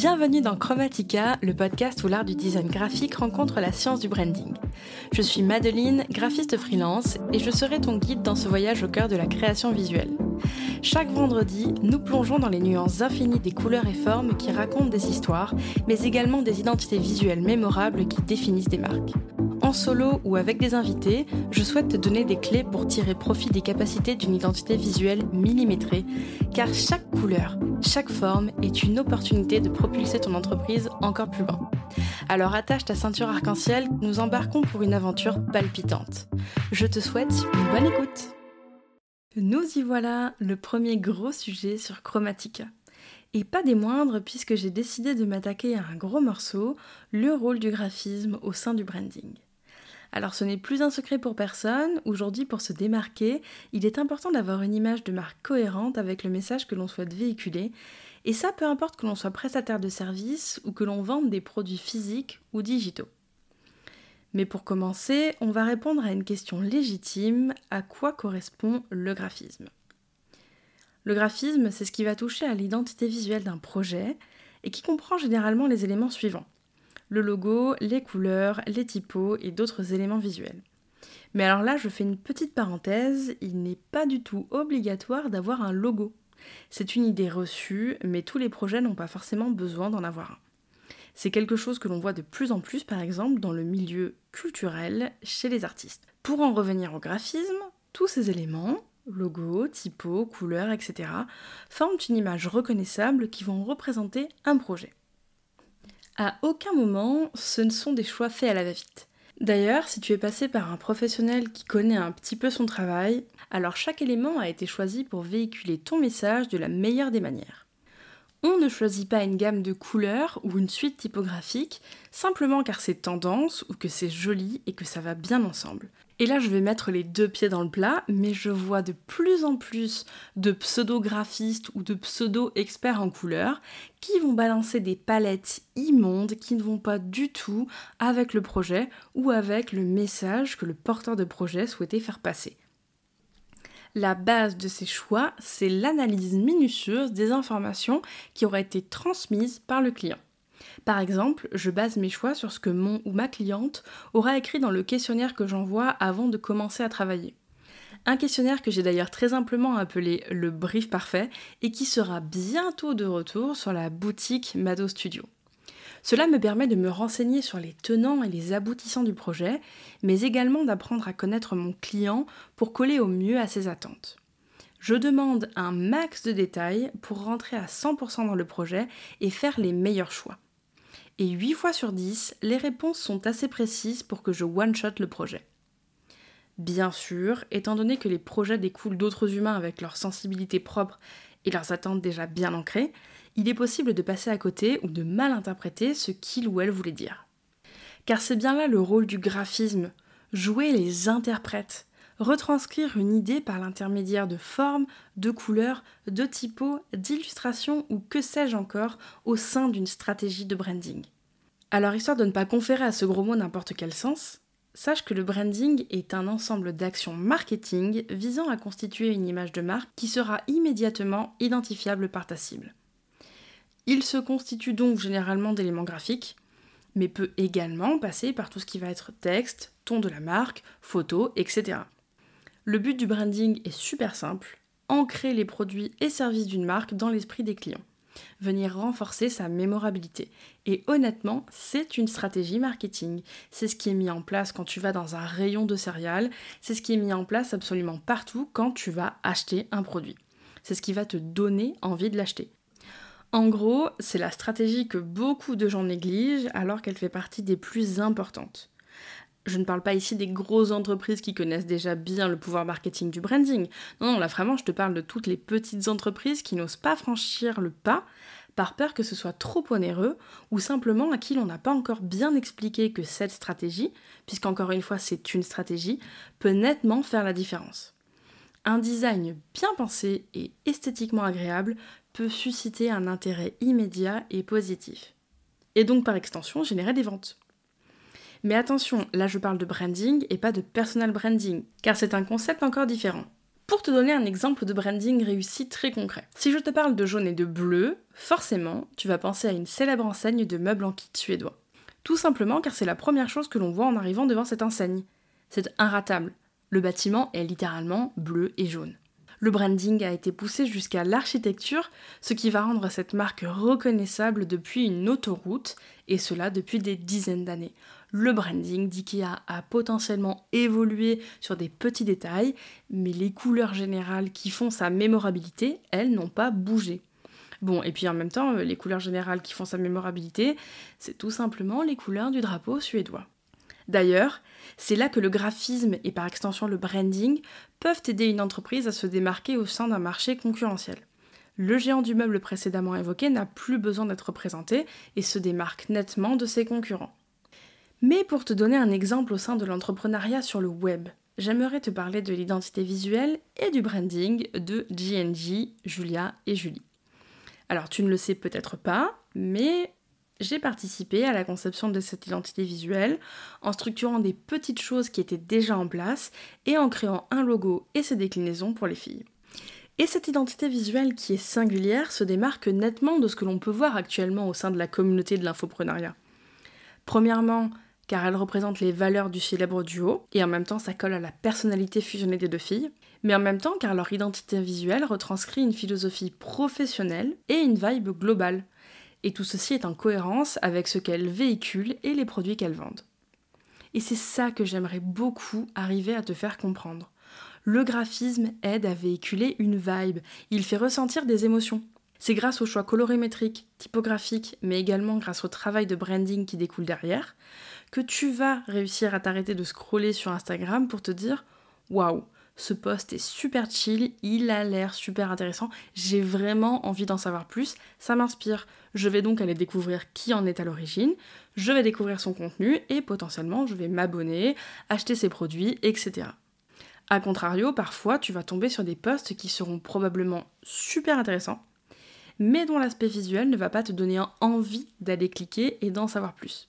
Bienvenue dans Chromatica, le podcast où l'art du design graphique rencontre la science du branding. Je suis Madeline, graphiste freelance, et je serai ton guide dans ce voyage au cœur de la création visuelle. Chaque vendredi, nous plongeons dans les nuances infinies des couleurs et formes qui racontent des histoires, mais également des identités visuelles mémorables qui définissent des marques. En solo ou avec des invités, je souhaite te donner des clés pour tirer profit des capacités d'une identité visuelle millimétrée, car chaque couleur, chaque forme est une opportunité de propulser ton entreprise encore plus loin. Alors attache ta ceinture arc-en-ciel, nous embarquons pour une aventure palpitante. Je te souhaite une bonne écoute. Nous y voilà, le premier gros sujet sur Chromatica. Et pas des moindres puisque j'ai décidé de m'attaquer à un gros morceau, le rôle du graphisme au sein du branding. Alors ce n'est plus un secret pour personne, aujourd'hui pour se démarquer, il est important d'avoir une image de marque cohérente avec le message que l'on souhaite véhiculer, et ça peu importe que l'on soit prestataire de services ou que l'on vende des produits physiques ou digitaux. Mais pour commencer, on va répondre à une question légitime, à quoi correspond le graphisme? Le graphisme, c'est ce qui va toucher à l'identité visuelle d'un projet et qui comprend généralement les éléments suivants le logo, les couleurs, les typos et d'autres éléments visuels. Mais alors là, je fais une petite parenthèse, il n'est pas du tout obligatoire d'avoir un logo. C'est une idée reçue, mais tous les projets n'ont pas forcément besoin d'en avoir un. C'est quelque chose que l'on voit de plus en plus, par exemple, dans le milieu culturel, chez les artistes. Pour en revenir au graphisme, tous ces éléments, logo, typo, couleurs, etc., forment une image reconnaissable qui vont représenter un projet. À aucun moment, ce ne sont des choix faits à la va-vite. D'ailleurs, si tu es passé par un professionnel qui connaît un petit peu son travail, alors chaque élément a été choisi pour véhiculer ton message de la meilleure des manières. On ne choisit pas une gamme de couleurs ou une suite typographique simplement car c'est tendance ou que c'est joli et que ça va bien ensemble. Et là, je vais mettre les deux pieds dans le plat, mais je vois de plus en plus de pseudo-graphistes ou de pseudo-experts en couleurs qui vont balancer des palettes immondes qui ne vont pas du tout avec le projet ou avec le message que le porteur de projet souhaitait faire passer. La base de ces choix, c'est l'analyse minutieuse des informations qui auraient été transmises par le client. Par exemple, je base mes choix sur ce que mon ou ma cliente aura écrit dans le questionnaire que j'envoie avant de commencer à travailler. Un questionnaire que j'ai d'ailleurs très simplement appelé le brief parfait et qui sera bientôt de retour sur la boutique Mado Studio. Cela me permet de me renseigner sur les tenants et les aboutissants du projet, mais également d'apprendre à connaître mon client pour coller au mieux à ses attentes. Je demande un max de détails pour rentrer à 100% dans le projet et faire les meilleurs choix. Et 8 fois sur 10, les réponses sont assez précises pour que je one-shot le projet. Bien sûr, étant donné que les projets découlent d'autres humains avec leur sensibilité propre et leurs attentes déjà bien ancrées, il est possible de passer à côté ou de mal interpréter ce qu'il ou elle voulait dire. Car c'est bien là le rôle du graphisme, jouer les interprètes, retranscrire une idée par l'intermédiaire de formes, de couleurs, de typos, d'illustrations ou que sais-je encore au sein d'une stratégie de branding. Alors histoire de ne pas conférer à ce gros mot n'importe quel sens, sache que le branding est un ensemble d'actions marketing visant à constituer une image de marque qui sera immédiatement identifiable par ta cible. Il se constitue donc généralement d'éléments graphiques, mais peut également passer par tout ce qui va être texte, ton de la marque, photos, etc. Le but du branding est super simple, ancrer les produits et services d'une marque dans l'esprit des clients, venir renforcer sa mémorabilité. Et honnêtement, c'est une stratégie marketing. C'est ce qui est mis en place quand tu vas dans un rayon de céréales, c'est ce qui est mis en place absolument partout quand tu vas acheter un produit. C'est ce qui va te donner envie de l'acheter. En gros, c'est la stratégie que beaucoup de gens négligent alors qu'elle fait partie des plus importantes. Je ne parle pas ici des grosses entreprises qui connaissent déjà bien le pouvoir marketing du branding. Non, non, là vraiment, je te parle de toutes les petites entreprises qui n'osent pas franchir le pas par peur que ce soit trop onéreux ou simplement à qui l'on n'a pas encore bien expliqué que cette stratégie, puisqu'encore une fois c'est une stratégie, peut nettement faire la différence. Un design bien pensé et esthétiquement agréable peut susciter un intérêt immédiat et positif. Et donc par extension générer des ventes. Mais attention, là je parle de branding et pas de personal branding, car c'est un concept encore différent. Pour te donner un exemple de branding réussi très concret, si je te parle de jaune et de bleu, forcément, tu vas penser à une célèbre enseigne de meubles en kit suédois. Tout simplement car c'est la première chose que l'on voit en arrivant devant cette enseigne. C'est inratable. Le bâtiment est littéralement bleu et jaune. Le branding a été poussé jusqu'à l'architecture, ce qui va rendre cette marque reconnaissable depuis une autoroute, et cela depuis des dizaines d'années. Le branding d'IKEA a potentiellement évolué sur des petits détails, mais les couleurs générales qui font sa mémorabilité, elles n'ont pas bougé. Bon, et puis en même temps, les couleurs générales qui font sa mémorabilité, c'est tout simplement les couleurs du drapeau suédois. D'ailleurs, c'est là que le graphisme et par extension le branding peuvent aider une entreprise à se démarquer au sein d'un marché concurrentiel. Le géant du meuble précédemment évoqué n'a plus besoin d'être présenté et se démarque nettement de ses concurrents. Mais pour te donner un exemple au sein de l'entrepreneuriat sur le web, j'aimerais te parler de l'identité visuelle et du branding de GNG, Julia et Julie. Alors tu ne le sais peut-être pas, mais j'ai participé à la conception de cette identité visuelle en structurant des petites choses qui étaient déjà en place et en créant un logo et ses déclinaisons pour les filles. Et cette identité visuelle qui est singulière se démarque nettement de ce que l'on peut voir actuellement au sein de la communauté de l'infoprenariat. Premièrement, car elle représente les valeurs du célèbre duo, et en même temps ça colle à la personnalité fusionnée des deux filles, mais en même temps car leur identité visuelle retranscrit une philosophie professionnelle et une vibe globale, et tout ceci est en cohérence avec ce qu'elles véhiculent et les produits qu'elles vendent. Et c'est ça que j'aimerais beaucoup arriver à te faire comprendre. Le graphisme aide à véhiculer une vibe, il fait ressentir des émotions. C'est grâce aux choix colorimétriques, typographiques, mais également grâce au travail de branding qui découle derrière, que tu vas réussir à t'arrêter de scroller sur Instagram pour te dire Waouh, ce post est super chill, il a l'air super intéressant, j'ai vraiment envie d'en savoir plus, ça m'inspire. Je vais donc aller découvrir qui en est à l'origine, je vais découvrir son contenu et potentiellement je vais m'abonner, acheter ses produits, etc. A contrario, parfois tu vas tomber sur des posts qui seront probablement super intéressants, mais dont l'aspect visuel ne va pas te donner envie d'aller cliquer et d'en savoir plus.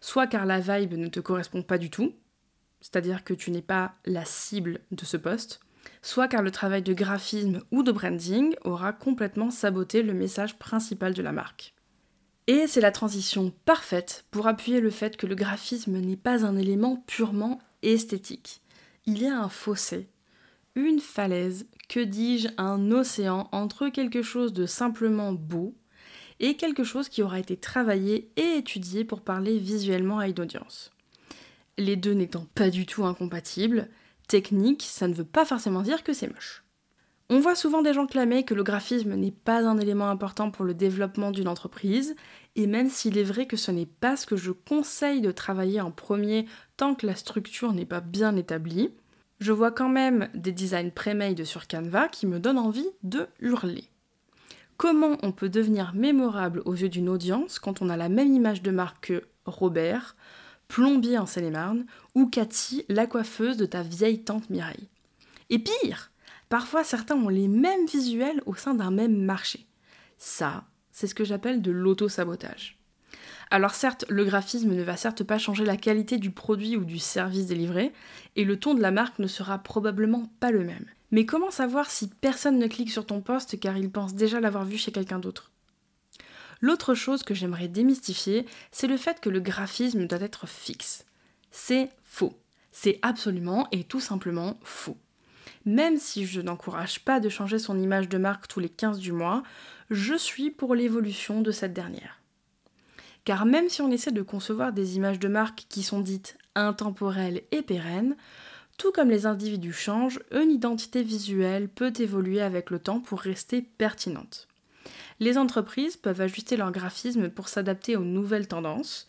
Soit car la vibe ne te correspond pas du tout, c'est-à-dire que tu n'es pas la cible de ce poste, soit car le travail de graphisme ou de branding aura complètement saboté le message principal de la marque. Et c'est la transition parfaite pour appuyer le fait que le graphisme n'est pas un élément purement esthétique. Il y a un fossé, une falaise, que dis-je, un océan entre quelque chose de simplement beau et quelque chose qui aura été travaillé et étudié pour parler visuellement à une audience les deux n'étant pas du tout incompatibles, technique, ça ne veut pas forcément dire que c'est moche. On voit souvent des gens clamer que le graphisme n'est pas un élément important pour le développement d'une entreprise, et même s'il est vrai que ce n'est pas ce que je conseille de travailler en premier tant que la structure n'est pas bien établie, je vois quand même des designs pré-made sur Canva qui me donnent envie de hurler. Comment on peut devenir mémorable aux yeux d'une audience quand on a la même image de marque que Robert, plombier en Seine-et-Marne, ou Cathy, la coiffeuse de ta vieille tante Mireille. Et pire, parfois certains ont les mêmes visuels au sein d'un même marché. Ça, c'est ce que j'appelle de l'auto-sabotage. Alors certes, le graphisme ne va certes pas changer la qualité du produit ou du service délivré, et le ton de la marque ne sera probablement pas le même. Mais comment savoir si personne ne clique sur ton poste car il pense déjà l'avoir vu chez quelqu'un d'autre? L'autre chose que j'aimerais démystifier, c'est le fait que le graphisme doit être fixe. C'est faux. C'est absolument et tout simplement faux. Même si je n'encourage pas de changer son image de marque tous les 15 du mois, je suis pour l'évolution de cette dernière. Car même si on essaie de concevoir des images de marque qui sont dites intemporelles et pérennes, tout comme les individus changent, une identité visuelle peut évoluer avec le temps pour rester pertinente les entreprises peuvent ajuster leur graphisme pour s'adapter aux nouvelles tendances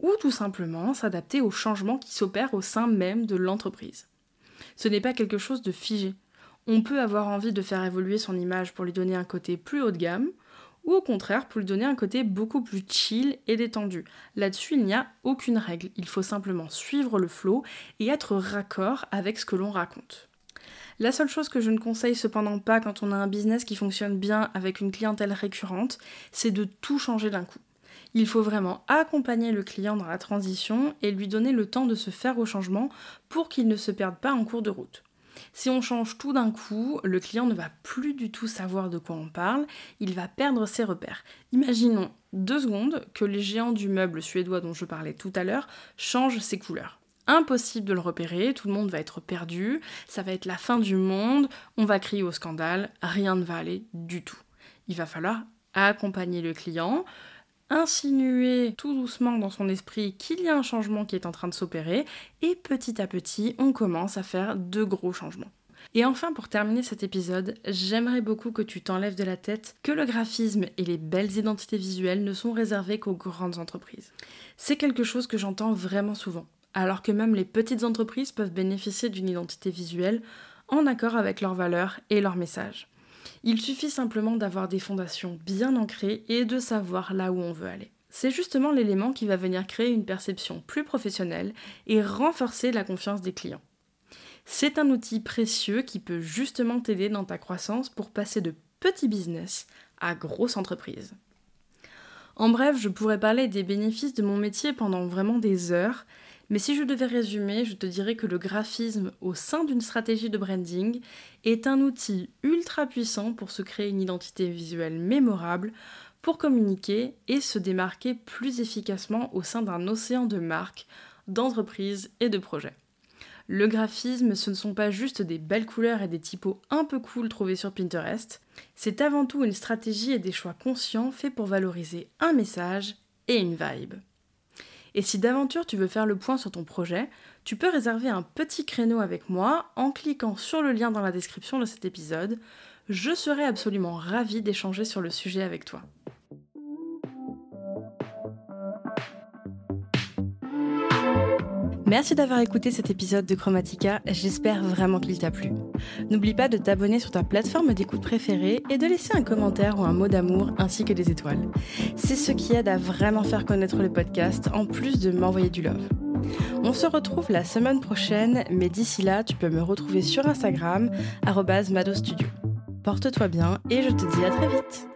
ou tout simplement s'adapter aux changements qui s'opèrent au sein même de l'entreprise. Ce n'est pas quelque chose de figé. On peut avoir envie de faire évoluer son image pour lui donner un côté plus haut de gamme, ou au contraire pour lui donner un côté beaucoup plus chill et détendu. Là-dessus, il n'y a aucune règle, il faut simplement suivre le flow et être raccord avec ce que l'on raconte. La seule chose que je ne conseille cependant pas quand on a un business qui fonctionne bien avec une clientèle récurrente, c'est de tout changer d'un coup. Il faut vraiment accompagner le client dans la transition et lui donner le temps de se faire au changement pour qu'il ne se perde pas en cours de route. Si on change tout d'un coup, le client ne va plus du tout savoir de quoi on parle, il va perdre ses repères. Imaginons deux secondes que les géants du meuble suédois dont je parlais tout à l'heure changent ses couleurs. Impossible de le repérer, tout le monde va être perdu, ça va être la fin du monde, on va crier au scandale, rien ne va aller du tout. Il va falloir accompagner le client, insinuer tout doucement dans son esprit qu'il y a un changement qui est en train de s'opérer, et petit à petit, on commence à faire de gros changements. Et enfin, pour terminer cet épisode, j'aimerais beaucoup que tu t'enlèves de la tête que le graphisme et les belles identités visuelles ne sont réservées qu'aux grandes entreprises. C'est quelque chose que j'entends vraiment souvent, alors que même les petites entreprises peuvent bénéficier d'une identité visuelle en accord avec leurs valeurs et leurs messages. Il suffit simplement d'avoir des fondations bien ancrées et de savoir là où on veut aller. C'est justement l'élément qui va venir créer une perception plus professionnelle et renforcer la confiance des clients. C'est un outil précieux qui peut justement t'aider dans ta croissance pour passer de petit business à grosse entreprise. En bref, je pourrais parler des bénéfices de mon métier pendant vraiment des heures, mais si je devais résumer, je te dirais que le graphisme au sein d'une stratégie de branding est un outil ultra puissant pour se créer une identité visuelle mémorable, pour communiquer et se démarquer plus efficacement au sein d'un océan de marques, d'entreprises et de projets. Le graphisme, ce ne sont pas juste des belles couleurs et des typos un peu cool trouvés sur Pinterest, c'est avant tout une stratégie et des choix conscients faits pour valoriser un message et une vibe. Et si d'aventure tu veux faire le point sur ton projet, tu peux réserver un petit créneau avec moi en cliquant sur le lien dans la description de cet épisode. Je serai absolument ravie d'échanger sur le sujet avec toi. Merci d'avoir écouté cet épisode de Chromatica, j'espère vraiment qu'il t'a plu. N'oublie pas de t'abonner sur ta plateforme d'écoute préférée et de laisser un commentaire ou un mot d'amour ainsi que des étoiles. C'est ce qui aide à vraiment faire connaître le podcast en plus de m'envoyer du love. On se retrouve la semaine prochaine, mais d'ici là, tu peux me retrouver sur Instagram, madostudio. Porte-toi bien et je te dis à très vite